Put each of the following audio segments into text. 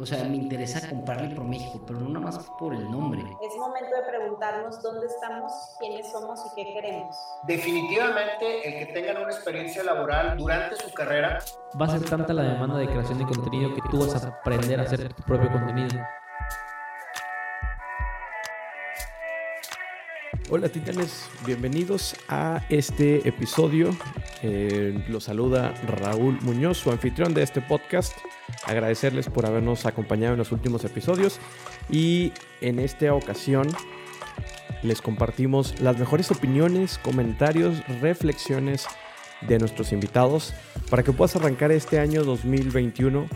o sea, me interesa comprarle ProMéxico, pero no nada más por el nombre. Es momento de preguntarnos dónde estamos, quiénes somos y qué queremos. Definitivamente el que tengan una experiencia laboral durante su carrera va a ser tanta la demanda de creación de contenido que tú vas a aprender a hacer tu propio contenido. Hola titanes, bienvenidos a este episodio. Eh, los saluda Raúl Muñoz, su anfitrión de este podcast. Agradecerles por habernos acompañado en los últimos episodios y en esta ocasión les compartimos las mejores opiniones, comentarios, reflexiones de nuestros invitados para que puedas arrancar este año 2021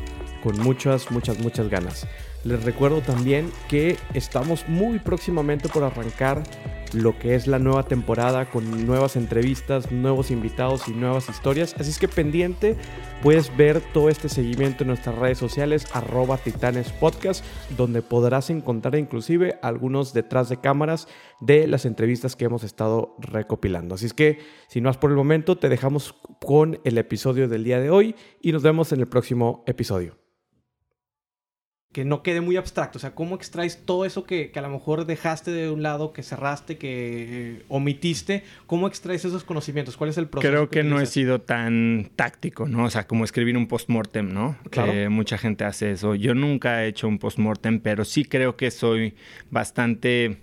con muchas, muchas, muchas ganas. Les recuerdo también que estamos muy próximamente por arrancar lo que es la nueva temporada con nuevas entrevistas, nuevos invitados y nuevas historias. Así es que pendiente, puedes ver todo este seguimiento en nuestras redes sociales, arroba Titanes Podcast, donde podrás encontrar inclusive algunos detrás de cámaras de las entrevistas que hemos estado recopilando. Así es que, si no has por el momento, te dejamos con el episodio del día de hoy y nos vemos en el próximo episodio que no quede muy abstracto. O sea, ¿cómo extraes todo eso que, a lo mejor dejaste de un lado, que cerraste, que eh, omitiste? ¿Cómo extraes esos conocimientos? ¿Cuál es el proceso? Creo que, no he sido tan táctico, ¿no? O sea, como escribir un postmortem, ¿no? Claro. Que mucha gente hace eso. Yo nunca he hecho un postmortem, pero sí creo que soy bastante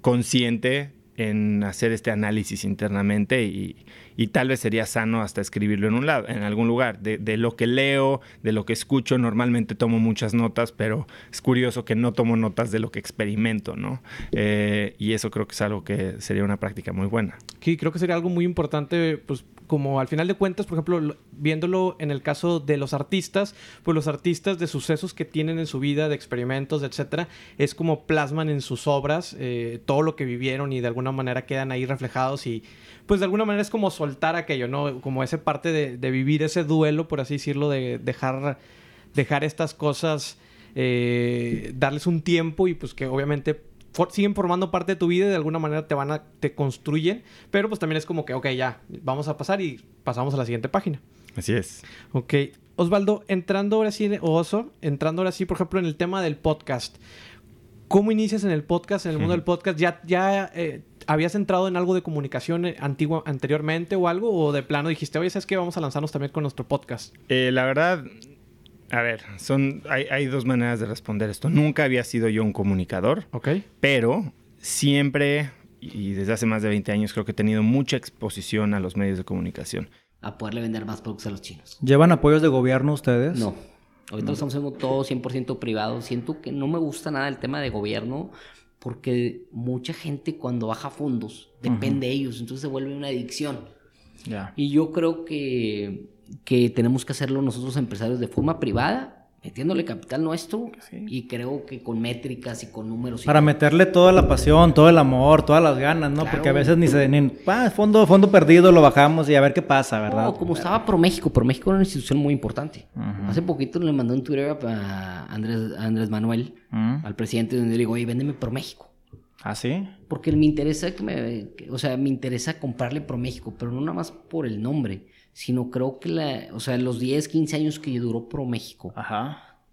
consciente en hacer este análisis internamente y, y tal vez sería sano hasta escribirlo en un lado, en algún lugar. De, lo que leo, de lo que escucho, normalmente tomo muchas notas, pero es curioso que no tomo notas de lo que experimento, ¿no? Eh, y eso creo que es algo que sería una práctica muy buena. Sí, creo que sería algo muy importante, pues como al final de cuentas, por ejemplo, viéndolo en el caso de los artistas, pues los artistas de sucesos que tienen en su vida, de experimentos, etcétera, es como plasman en sus obras eh, todo lo que vivieron y de alguna manera quedan ahí reflejados y pues de alguna manera es como soltar aquello, ¿no? Como esa parte de, vivir ese duelo, por así decirlo, de dejar, dejar estas cosas, eh, darles un tiempo y pues que obviamente siguen formando parte de tu vida y de alguna manera te van a, te construyen, pero pues también es como que, ok, ya, vamos a pasar y pasamos a la siguiente página. Así es. Ok. Osvaldo, entrando ahora sí, o Oso, entrando ahora sí, por ejemplo, en el tema del podcast. ¿Cómo inicias en el podcast, en el mundo del podcast? ¿Ya, ya eh, habías entrado en algo de comunicación eh, antigua, anteriormente o algo? ¿O de plano dijiste, oye, ¿sabes qué? Vamos a lanzarnos también con nuestro podcast. Eh, la verdad, a ver, son, hay, dos maneras de responder esto. Nunca había sido yo un comunicador. Ok. Pero siempre, y desde hace más de 20 años, creo que he tenido mucha exposición a los medios de comunicación. A poderle vender más productos a los chinos. ¿Llevan apoyos de gobierno ustedes? No. Ahorita lo estamos haciendo todo 100% privado. Siento que no me gusta nada el tema de gobierno porque mucha gente cuando baja fondos depende de ellos, entonces se vuelve una adicción. Y yo creo que, que tenemos que hacerlo nosotros empresarios de forma privada metiéndole capital nuestro y creo que con métricas y con números. Para meterle toda la pasión, todo el amor, todas las ganas, ¿no? Porque a veces ni se... Ni, ah, fondo, fondo perdido, lo bajamos y a ver qué pasa, ¿verdad? No, como estaba ProMéxico, ProMéxico era una institución muy importante. Hace poquito le mandó un Twitter a Andrés, Andrés Manuel, al presidente, donde le digo, oye, véndeme ProMéxico. ¿Ah, sí? Porque me interesa que me... o sea, me interesa comprarle ProMéxico, pero no nada más por el nombre sino creo que la, o sea, los 10, 15 años que duró ProMéxico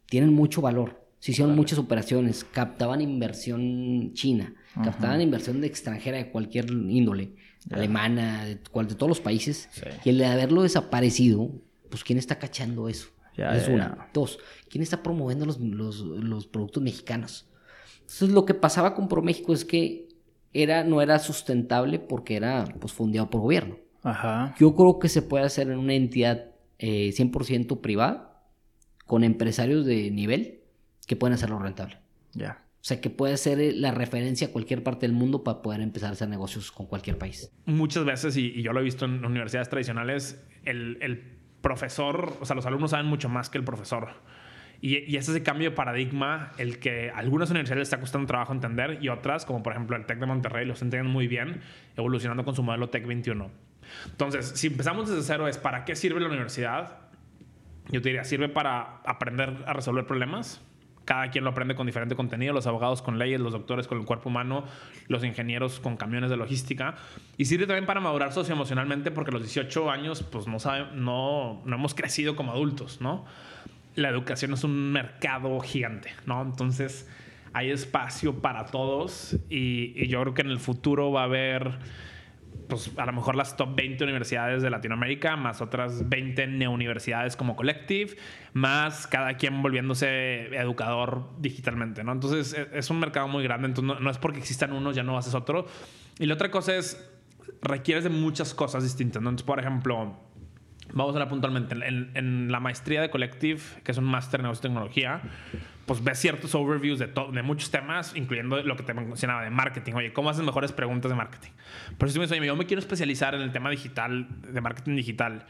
tienen mucho valor. Se hicieron muchas operaciones, captaban inversión china, captaban inversión de extranjera de cualquier índole, alemana, de, cual, de todos los países, y el de haberlo desaparecido, pues ¿quién está cachando eso? es una. Dos, ¿quién está promoviendo los, los, los, productos mexicanos? Entonces lo que pasaba con ProMéxico es que era, no era sustentable porque era pues, fundeado por gobierno. Ajá. Yo creo que se puede hacer en una entidad 100% eh, privada, con empresarios de nivel que pueden hacerlo rentable. Ya. O sea, que puede ser eh, la referencia a cualquier parte del mundo para poder empezar a hacer negocios con cualquier país. Muchas veces, y, yo lo he visto en universidades tradicionales, el, el, profesor, o sea, los alumnos saben mucho más que el profesor. Y, y ese es el cambio de paradigma, el que algunas universidades les está costando trabajo entender y otras, como por ejemplo el TEC de Monterrey, los entienden muy bien, evolucionando con su modelo TEC 21. Entonces, si empezamos desde cero, es ¿para qué sirve la universidad? Yo te diría, sirve para aprender a resolver problemas. Cada quien lo aprende con diferente contenido, los abogados con leyes, los doctores con el cuerpo humano, los ingenieros con camiones de logística. Y sirve también para madurar socioemocionalmente porque a los 18 años pues no, sabe, no, no hemos crecido como adultos, ¿no? la educación es un mercado gigante, ¿no? Entonces hay espacio para todos y, y yo creo que en el futuro va a haber pues a lo mejor las top 20 universidades de Latinoamérica, más otras 20 neouniversidades como Collective, más cada quien volviéndose educador digitalmente, ¿no? Entonces e, es un mercado muy grande, entonces no, es porque existan unos ya no haces otro. Y la otra cosa es, requieres de muchas cosas distintas, ¿no? Entonces, por ejemplo, vamos a hablar puntualmente, en, en la maestría de Collective, que es un máster en negocio y tecnología, pues ves ciertos overviews de, de muchos temas, incluyendo lo que te mencionaba de marketing. Oye, ¿cómo haces mejores preguntas de marketing? Por eso me dice, oye, yo me quiero especializar en el tema digital, de marketing digital,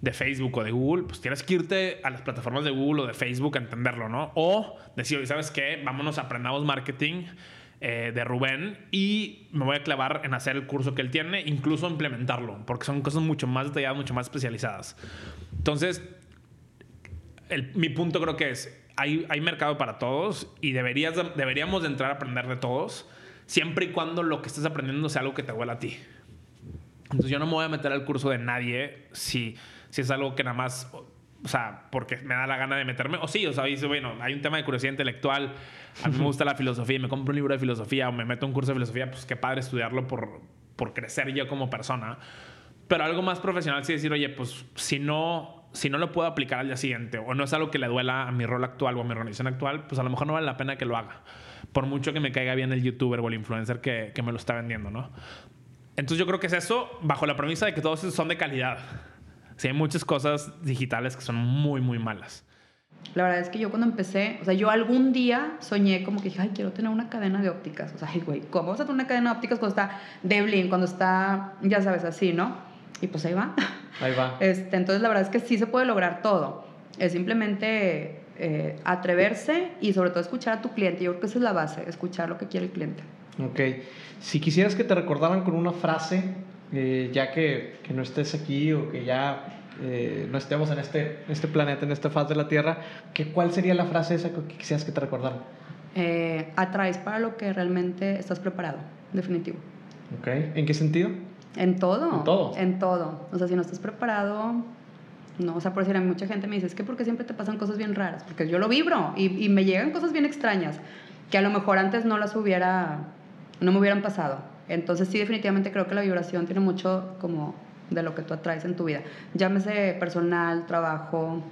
de Facebook o de Google, pues tienes que irte a las plataformas de Google o de Facebook a entenderlo, ¿no? O decir, oye, ¿sabes qué? Vámonos, aprendamos marketing eh, de Rubén y me voy a clavar en hacer el curso que él tiene, incluso implementarlo, porque son cosas mucho más detalladas, mucho más especializadas. Entonces, mi punto creo que es, hay, mercado para todos y deberías, deberíamos de entrar a aprender de todos, siempre y cuando lo que estés aprendiendo sea algo que te huela a ti. Entonces yo no me voy a meter al curso de nadie si, si es algo que nada más, o sea, porque me da la gana de meterme, o sí, o sea, dice, bueno, hay un tema de curiosidad intelectual, a mí me gusta la filosofía y me compro un libro de filosofía o me meto un curso de filosofía, pues qué padre estudiarlo por, por crecer yo como persona. Pero algo más profesional sí decir, oye, pues si no si no lo puedo aplicar al día siguiente o no es algo que le duela a mi rol actual o a mi organización actual, pues a lo mejor no vale la pena que lo haga. Por mucho que me caiga bien el youtuber o el influencer que, que me lo está vendiendo, ¿no? Entonces yo creo que es eso bajo la premisa de que todos son de calidad. Sí, hay muchas cosas digitales que son muy, muy malas. La verdad es que yo cuando empecé, o sea, yo algún día soñé como que dije, ay, quiero tener una cadena de ópticas. O sea, ay, güey, ¿cómo vas a tener una cadena de ópticas cuando está Devlin, cuando está, ya sabes, así, ¿no? Y pues ahí va. Ahí va. Este, entonces, la verdad es que sí se puede lograr todo. Es simplemente eh, atreverse y sobre todo escuchar a tu cliente. Yo creo que esa es la base, escuchar lo que quiere el cliente. Ok. Si quisieras que te recordaran con una frase, eh, ya que, que, no estés aquí o que ya eh, no estemos en este, este planeta, en esta faz de la Tierra, ¿qué, ¿cuál sería la frase esa que quisieras que te recordaran? atraes para lo que realmente estás preparado, definitivo. Ok. ¿En qué sentido? En todo. En todo. En todo. O sea, si no estás preparado, no, o sea, por decir, a mucha gente me dice, es que porque siempre te pasan cosas bien raras, porque yo lo vibro y, y, me llegan cosas bien extrañas que a lo mejor antes no las hubiera, no me hubieran pasado. Entonces sí, definitivamente creo que la vibración tiene mucho como de lo que tú atraes en tu vida. Llámese personal, trabajo,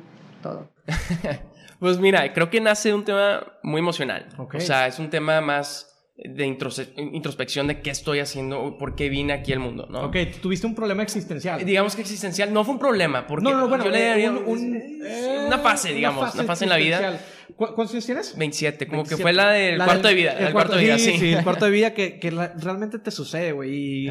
todo. pues mira, creo que nace un tema muy emocional. O sea, es un tema más de introspección de qué estoy haciendo, por qué vine aquí al mundo, ¿no? Ok, tuviste un problema existencial. Digamos que existencial, no fue un problema, porque no, no, bueno, yo le eh, una fase, digamos, una fase, en la vida. ¿Cuántos años tienes? 27, como que fue la del cuarto de vida. El, cuarto, de vida, sí. Sí, el cuarto de vida que, que realmente te sucede, güey. Y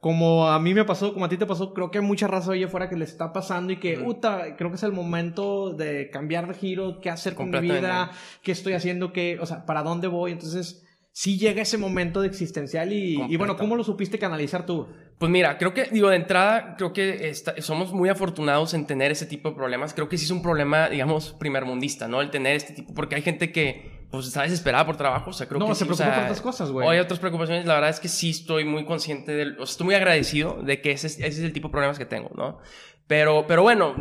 como a mí me pasó, como a ti te pasó, creo que hay mucha raza allá afuera que le está pasando y que, puta, creo que es el momento de cambiar de giro, qué hacer con mi vida, qué estoy haciendo, qué, o sea, para dónde voy. Entonces sí llega ese momento de existencial y, bueno, ¿cómo lo supiste canalizar tú? Pues mira, creo que, digo, de entrada, creo que somos muy afortunados en tener ese tipo de problemas. Creo que sí es un problema, digamos, primermundista, ¿no? El tener este tipo, porque hay gente que, pues, está desesperada por trabajo, o sea, creo no, que se preocupa por otras cosas, güey. O hay otras preocupaciones, la verdad es que sí estoy muy consciente del, o sea, estoy muy agradecido de que ese, ese es el tipo de problemas que tengo, ¿no? Pero, pero bueno,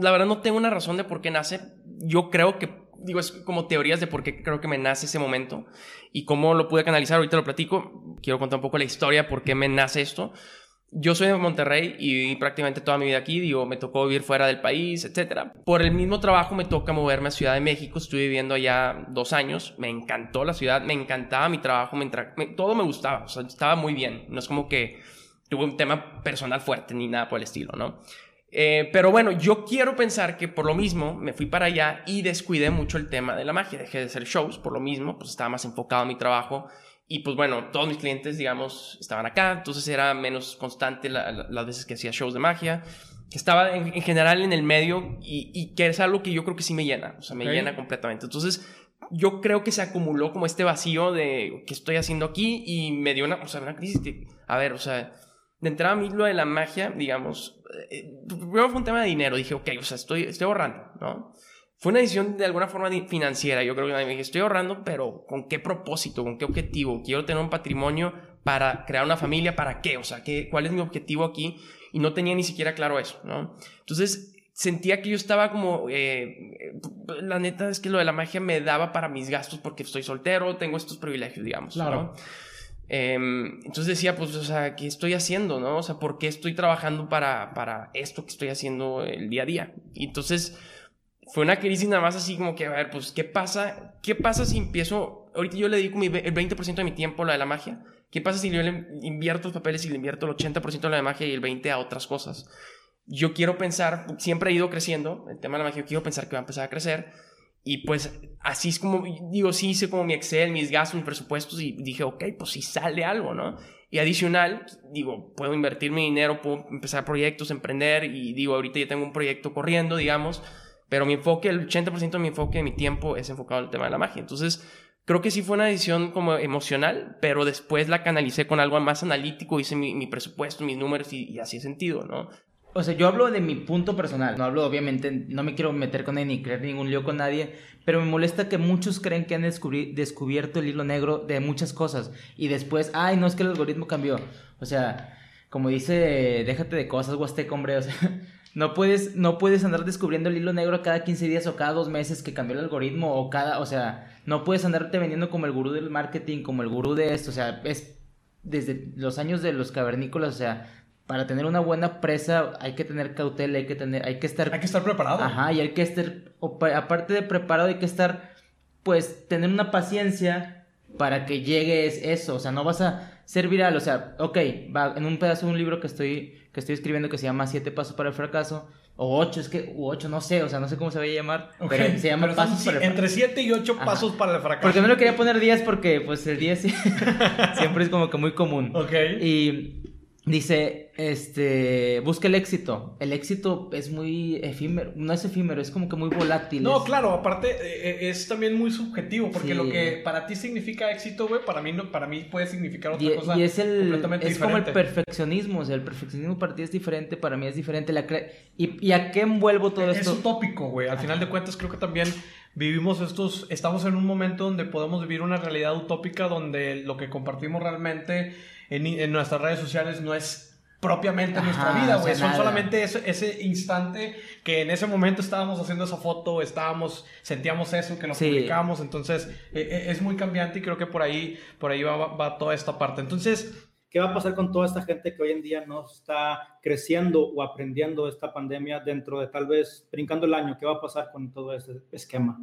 la verdad no tengo una razón de por qué nace. Yo creo que digo, es como teorías de por qué creo que me nace ese momento y cómo lo pude canalizar. Ahorita lo platico. Quiero contar un poco la historia, por qué me nace esto. Yo soy de Monterrey y viví prácticamente toda mi vida aquí, digo, me tocó vivir fuera del país, etc. Por el mismo trabajo me toca moverme a Ciudad de México, estuve viviendo allá dos años, me encantó la ciudad, me encantaba mi trabajo, me todo me gustaba, o sea, estaba muy bien, no es como que tuve un tema personal fuerte ni nada por el estilo, ¿no? Eh, pero bueno, yo quiero pensar que por lo mismo me fui para allá y descuidé mucho el tema de la magia. Dejé de hacer shows por lo mismo, pues estaba más enfocado en mi trabajo. Y pues bueno, todos mis clientes, digamos, estaban acá, entonces era menos constante las veces que hacía shows de magia. Que estaba en, general en el medio y, que es algo que yo creo que sí me llena, o sea, me llena completamente. Entonces, yo creo que se acumuló como este vacío de qué estoy haciendo aquí y me dio una, o sea, una crisis que, a ver, o sea, de entrada a mí lo de la magia, digamos, eh, primero fue un tema de dinero. Dije, ok, o sea, estoy, estoy ahorrando, ¿no? Fue una decisión de alguna forma financiera. Yo creo que dije, estoy ahorrando, pero ¿con qué propósito? ¿Con qué objetivo? Quiero tener un patrimonio para crear una familia. ¿Para qué? O sea, ¿qué, ¿cuál es mi objetivo aquí? Y no tenía ni siquiera claro eso, ¿no? Entonces, sentía que yo estaba como, eh, la neta es que lo de la magia me daba para mis gastos porque estoy soltero, tengo estos privilegios, digamos. Claro. Em, entonces decía, pues, o sea, ¿qué estoy haciendo, no? O sea, ¿por qué estoy trabajando para, para esto que estoy haciendo el día a día? Entonces fue una crisis nada más así como que, a ver, pues, ¿qué pasa? ¿Qué pasa si empiezo, ahorita yo le dedico mi, el 20% de mi tiempo a la de la magia? ¿Qué pasa si yo le invierto los papeles y le invierto el 80% a la magia y el 20% a otras cosas? Yo quiero pensar, siempre he ido creciendo, el tema de la magia, yo quiero pensar que va a empezar a crecer y pues así es como, digo, sí hice como mi Excel, mis gastos, mis presupuestos y dije, ok, pues si sale algo, ¿no? Y adicional, digo, puedo invertir mi dinero, puedo empezar proyectos, emprender y digo, ahorita ya tengo un proyecto corriendo, digamos, pero mi enfoque, el 80% de mi enfoque de mi tiempo es enfocado en el tema de la magia. Entonces, creo que sí fue una decisión como emocional, pero después la canalicé con algo más analítico, hice mi, presupuesto, mis números y, y así sentido, ¿no? O sea, yo hablo de mi punto personal. No hablo, obviamente, no me quiero meter con nadie ni crear ningún lío con nadie. Pero me molesta que muchos creen que han descubierto el hilo negro de muchas cosas. Y después, ay, no es que el algoritmo cambió. O sea, como dice, déjate de cosas, Huasteco, hombre. O sea, no puedes, no puedes andar descubriendo el hilo negro cada 15 días o cada dos meses que cambió el algoritmo. O cada, o sea, no puedes andarte vendiendo como el gurú del marketing, como el gurú de esto. O sea, es desde los años de los cavernícolas, o sea, para tener una buena presa hay que tener cautela, hay que tener, hay que estar... Hay que estar preparado. Ajá, y hay que estar, aparte de preparado, hay que estar, pues, tener una paciencia para que llegue eso, o sea, no vas a ser viral, o sea, ok, va, en un pedazo de un libro que estoy, que estoy escribiendo que se llama Siete Pasos para el Fracaso, o ocho, es que, u ocho, no sé, o sea, no sé cómo se va a llamar, pero se llama Pasos para el Entre siete y ocho pasos para el fracaso. Porque no lo quería poner 10 porque, pues, el 10 siempre es como que muy común. Ok. Y Dice, este, busca el éxito. El éxito es muy efímero, no es efímero, es como que muy volátil. No, claro, aparte eh, eh, es también muy subjetivo, porque lo que para ti significa éxito, güey, para mí no, para mí puede significar otra cosa. Y es el, es como el perfeccionismo, o sea, el perfeccionismo para ti es diferente, para mí es diferente. La y, y, a qué envuelvo todo esto? Es utópico, güey. Al final de cuentas creo que también vivimos estos, estamos en un momento donde podemos vivir una realidad utópica donde lo que compartimos realmente en, nuestras redes sociales no es propiamente nuestra vida, güey. Son solamente ese, ese, instante que en ese momento estábamos haciendo esa foto, estábamos, sentíamos eso, que nos publicamos. Entonces, e, e, es muy cambiante y creo que por ahí, por ahí va, va, toda esta parte. Entonces, ¿qué va a pasar con toda esta gente que hoy en día no está creciendo o aprendiendo esta pandemia dentro de tal vez brincando el año? ¿Qué va a pasar con todo ese esquema?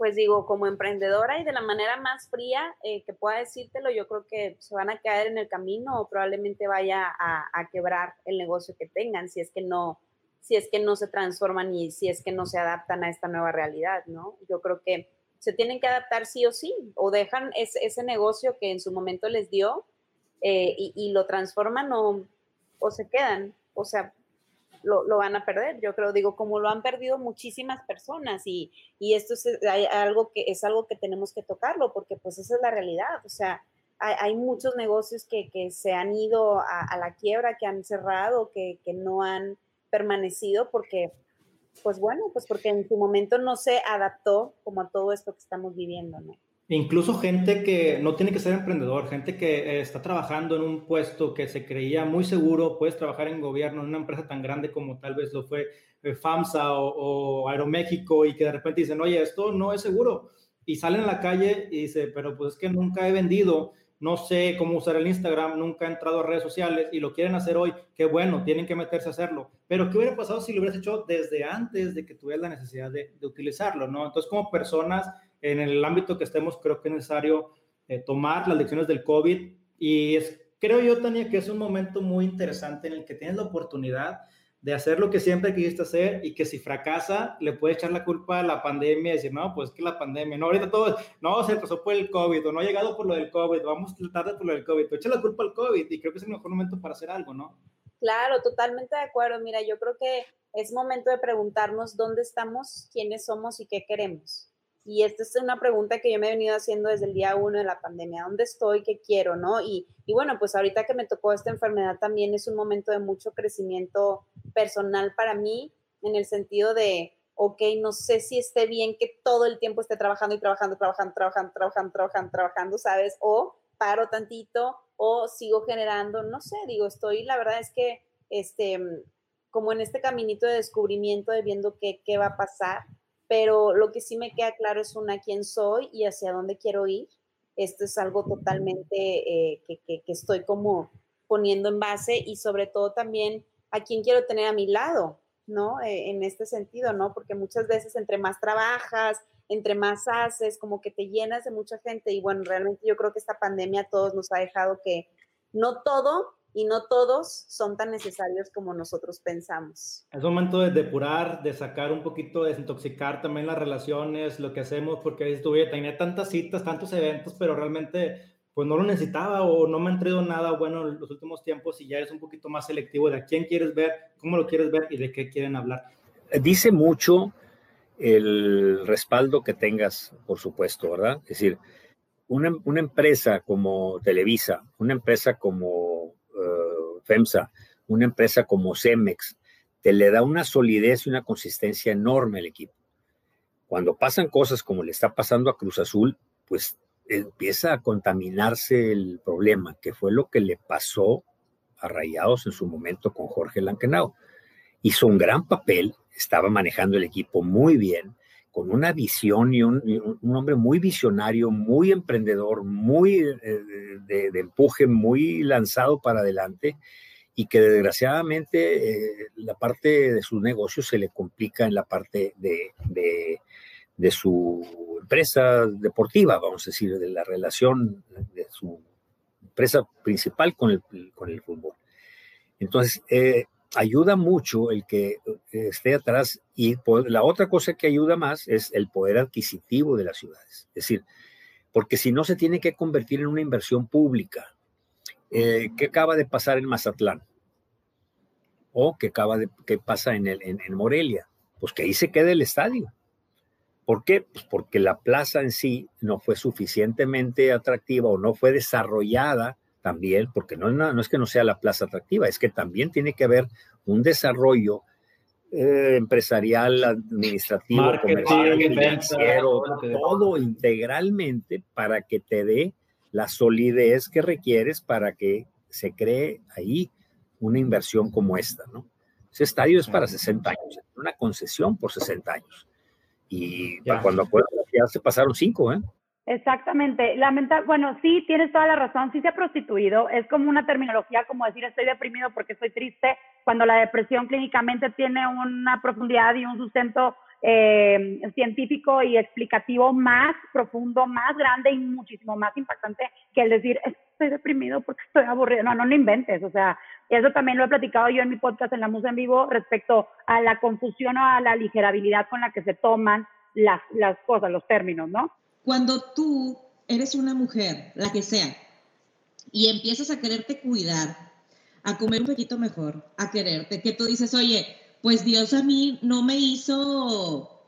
Pues digo, como emprendedora y de la manera más fría eh, que pueda decírtelo, yo creo que se van a caer en el camino o probablemente vaya a, quebrar el negocio que tengan si es que no si es que no se transforman y si es que no se adaptan a esta nueva realidad, ¿no? Yo creo que se tienen que adaptar sí o sí, o dejan ese negocio que en su momento les dio eh, y, lo transforman o, o se quedan. O sea, lo, lo, van a perder. Yo creo, digo, como lo han perdido muchísimas personas y, y esto es algo que es algo que tenemos que tocarlo porque pues esa es la realidad. O sea, hay, hay muchos negocios que, que, se han ido a, a, la quiebra, que han cerrado, que, que no han permanecido porque, pues bueno, pues porque en su momento no se adaptó como a todo esto que estamos viviendo, ¿no? Incluso gente que no tiene que ser emprendedor, gente que eh, está trabajando en un puesto que se creía muy seguro, puedes trabajar en gobierno, en una empresa tan grande como tal vez lo fue eh, FAMSA o, Aeroméxico y que de repente dicen, oye, esto no es seguro. Y salen a la calle y dicen, pero pues es que nunca he vendido, no sé cómo usar el Instagram, nunca he entrado a redes sociales y lo quieren hacer hoy, qué bueno, tienen que meterse a hacerlo. Pero ¿qué hubiera pasado si lo hubieras hecho desde antes de que tuvieras la necesidad de, utilizarlo, no? Entonces, como personas en el ámbito que estemos, creo que es necesario eh, tomar las lecciones del COVID y es, creo yo, Tania, que es un momento muy interesante en el que tienes la oportunidad de hacer lo que siempre quisiste hacer y que si fracasa, le puedes echar la culpa a la pandemia y decir, no, pues que la pandemia, no, ahorita todo, no, se pasó por el COVID o no ha llegado por lo del COVID, vamos tarde por lo del COVID, echa la culpa al COVID y creo que es el mejor momento para hacer algo, ¿no? Claro, totalmente de acuerdo. Mira, yo creo que es momento de preguntarnos dónde estamos, quiénes somos y qué queremos. Y esta es una pregunta que yo me he venido haciendo desde el día uno de la pandemia. ¿Dónde estoy? ¿Qué quiero? ¿No? Y, y bueno, pues ahorita que me tocó esta enfermedad también es un momento de mucho crecimiento personal para mí, en el sentido de, ok, no sé si esté bien que todo el tiempo esté trabajando y trabajando, trabajando, trabajando, trabajando, trabajando, trabajando, ¿sabes? O paro tantito o sigo generando, no sé, digo, estoy, la verdad es que, este, como en este caminito de descubrimiento de viendo qué, qué va a pasar, pero lo que sí me queda claro es una quién soy y hacia dónde quiero ir. Esto es algo totalmente eh, que, que, que estoy como poniendo en base y sobre todo también a quién quiero tener a mi lado, ¿no? Eh, en este sentido, ¿no? Porque muchas veces entre más trabajas, entre más haces, como que te llenas de mucha gente y bueno, realmente yo creo que esta pandemia a todos nos ha dejado que no todo y no todos son tan necesarios como nosotros pensamos. Es momento de depurar, de sacar un poquito, de desintoxicar también las relaciones, lo que hacemos, porque estuve, tenía tantas citas, tantos eventos, pero realmente pues no lo necesitaba o no me han traído nada bueno en los últimos tiempos y ya es un poquito más selectivo de a quién quieres ver, cómo lo quieres ver y de qué quieren hablar. Dice mucho el respaldo que tengas, por supuesto, ¿verdad? Es decir, una, una empresa como Televisa, una empresa como FEMSA, una empresa como Cemex, te le da una solidez y una consistencia enorme al equipo. Cuando pasan cosas como le está pasando a Cruz Azul, pues empieza a contaminarse el problema, que fue lo que le pasó a Rayados en su momento con Jorge Lankenau. Hizo un gran papel, estaba manejando el equipo muy bien, con una visión y un, hombre muy visionario, muy emprendedor, muy eh, de, empuje, muy lanzado para adelante y que desgraciadamente eh, la parte de sus negocios se le complica en la parte de, de su empresa deportiva, vamos a decir, de la relación de su empresa principal con el, con el fútbol. Entonces, eh, ayuda mucho el que esté atrás y la otra cosa que ayuda más es el poder adquisitivo de las ciudades. Es decir, porque si no se tiene que convertir en una inversión pública. Eh, ¿Qué acaba de pasar en Mazatlán? ¿O qué acaba de qué pasa en, el, en Morelia? Pues que ahí se quede el estadio ¿Por qué? Pues porque la plaza en sí no fue suficientemente atractiva o no fue desarrollada también, porque no, no, es que no sea la plaza atractiva, es que también tiene que haber un desarrollo eh, empresarial, administrativo, comercial, financiero, todo integralmente para que te dé la solidez que requieres para que se cree ahí una inversión como esta, ¿no? Ese estadio es para 60 años, una concesión por 60 años. Y cuando acuerdo, ya se pasaron cinco, ¿eh? Exactamente. Lamenta bueno, sí, tienes toda la razón, sí se ha prostituido. Es como una terminología como decir estoy deprimido porque estoy triste, cuando la depresión clínicamente tiene una profundidad y un sustento eh, científico y explicativo más profundo, más grande y muchísimo más impactante que el decir estoy deprimido porque estoy aburrido. No, no lo inventes. O sea, eso también lo he platicado yo en mi podcast en La Musa en Vivo respecto a la confusión o a la ligerabilidad con la que se toman las, las cosas, los términos, ¿no? Cuando tú eres una mujer, la que sea, y empiezas a quererte cuidar, a comer un poquito mejor, a quererte, que tú dices, oye, pues Dios a mí no me hizo,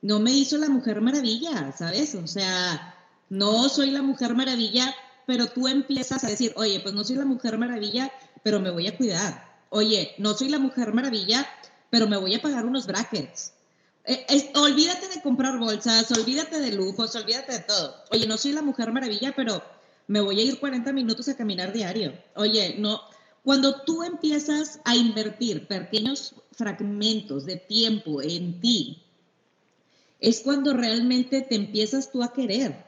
no me hizo la mujer maravilla, ¿sabes? O sea, no soy la mujer maravilla, pero tú empiezas a decir, oye, pues no soy la mujer maravilla, pero me voy a cuidar. Oye, no soy la mujer maravilla, pero me voy a pagar unos brackets. Eh, olvídate de comprar bolsas, olvídate de lujos, olvídate de todo. Oye, no soy la mujer maravilla, pero me voy a ir 40 minutos a caminar diario. Oye, no. Cuando tú empiezas a invertir pequeños fragmentos de tiempo en ti, es cuando realmente te empiezas tú a querer.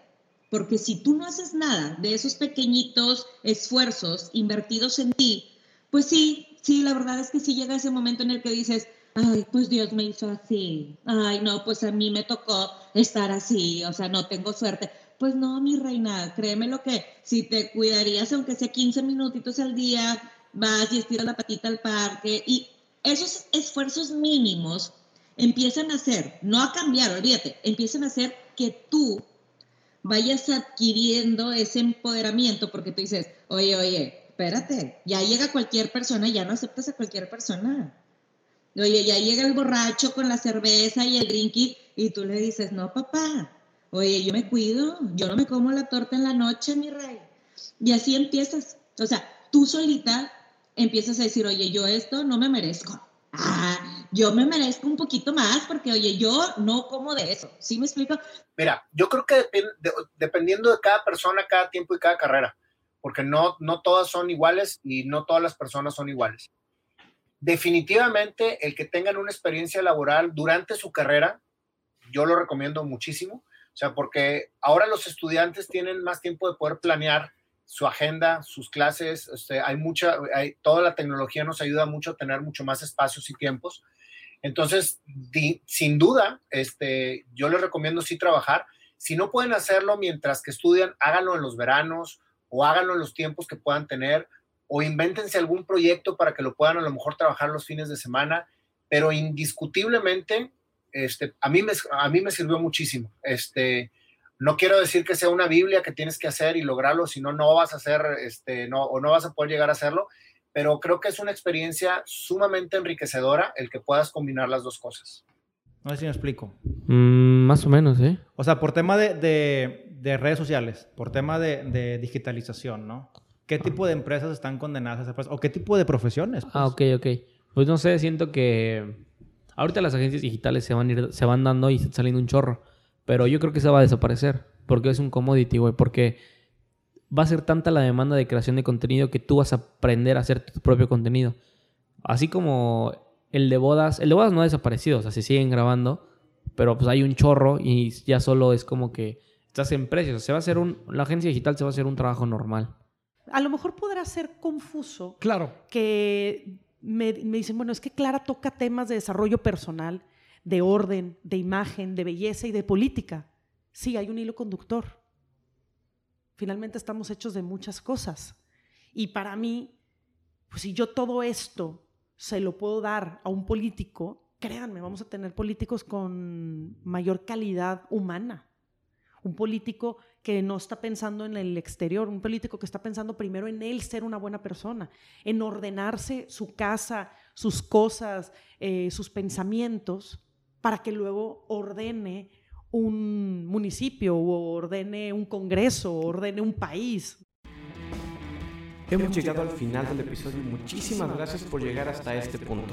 Porque si tú no haces nada de esos pequeñitos esfuerzos invertidos en ti, pues sí, sí, la verdad es que sí llega ese momento en el que dices, ay, pues Dios me hizo así, ay, no, pues a mí me tocó estar así, o sea, no tengo suerte. Pues no, mi reina, créeme lo que si te cuidarías, aunque sea 15 minutitos al día, vas y estiras la patita al parque y esos esfuerzos mínimos empiezan a hacer, no a cambiar, olvídate, empiezan a hacer que tú vayas adquiriendo ese empoderamiento porque tú dices, oye, oye, espérate, ya llega cualquier persona ya no aceptas a cualquier persona. Oye, ya llega el borracho con la cerveza y el drinky y tú le dices, no, papá, oye, yo me cuido, yo no me como la torta en la noche, mi rey. Y así empiezas, o sea, tú solita empiezas a decir, oye, yo esto no me merezco. Ah, yo me merezco un poquito más porque, oye, yo no como de eso. ¿Sí me explico? Mira, yo creo que dependiendo de cada persona, cada tiempo y cada carrera, porque no, no todas son iguales y no todas las personas son iguales. Definitivamente el que tengan una experiencia laboral durante su carrera, yo lo recomiendo muchísimo, o sea, porque ahora los estudiantes tienen más tiempo de poder planear su agenda, sus clases, este, hay mucha, hay, toda la tecnología nos ayuda mucho a tener mucho más espacios y tiempos. Entonces, sin duda, este, yo les recomiendo sí trabajar. Si no pueden hacerlo mientras que estudian, háganlo en los veranos o háganlo en los tiempos que puedan tener o invéntense algún proyecto para que lo puedan a lo mejor trabajar los fines de semana, pero indiscutiblemente, este, a, mí me, a mí me sirvió muchísimo. Este, no quiero decir que sea una Biblia que tienes que hacer y lograrlo, si no, no vas a hacer, este, no, o no vas a poder llegar a hacerlo, pero creo que es una experiencia sumamente enriquecedora el que puedas combinar las dos cosas. No sé si me explico. Mm, más o menos, ¿eh? O sea, por tema de, de, redes sociales, por tema de, de, digitalización, ¿no? ¿Qué tipo de empresas están condenadas a hacer ¿O qué tipo de profesiones? Ah, ok, ok. Pues no sé, siento que ahorita las agencias digitales se van, ir, se van dando y saliendo un chorro. Pero yo creo que se va a desaparecer. Porque es un commodity, güey. Porque va a ser tanta la demanda de creación de contenido que tú vas a aprender a hacer tu propio contenido. Así como el de bodas, el de bodas no ha desaparecido, o sea, se siguen grabando, pero pues hay un chorro y ya solo es como que estás en precios, se va a hacer un, la agencia digital se va a hacer un trabajo normal. A lo mejor podrá ser confuso. Claro. Que me, me dicen, bueno, es que Clara toca temas de desarrollo personal, de orden, de imagen, de belleza y de política. Sí, hay un hilo conductor Finalmente estamos hechos de muchas cosas. Y para mí, pues si yo todo esto se lo puedo dar a un político, créanme, vamos a tener políticos con mayor calidad humana. Un político que no está pensando en el exterior, un político que está pensando primero en él ser una buena persona, en ordenarse su casa, sus cosas, eh, sus pensamientos, para que luego ordene un municipio o ordene un congreso o ordene un país. Hemos llegado al final del episodio. Muchísimas gracias por llegar hasta este punto.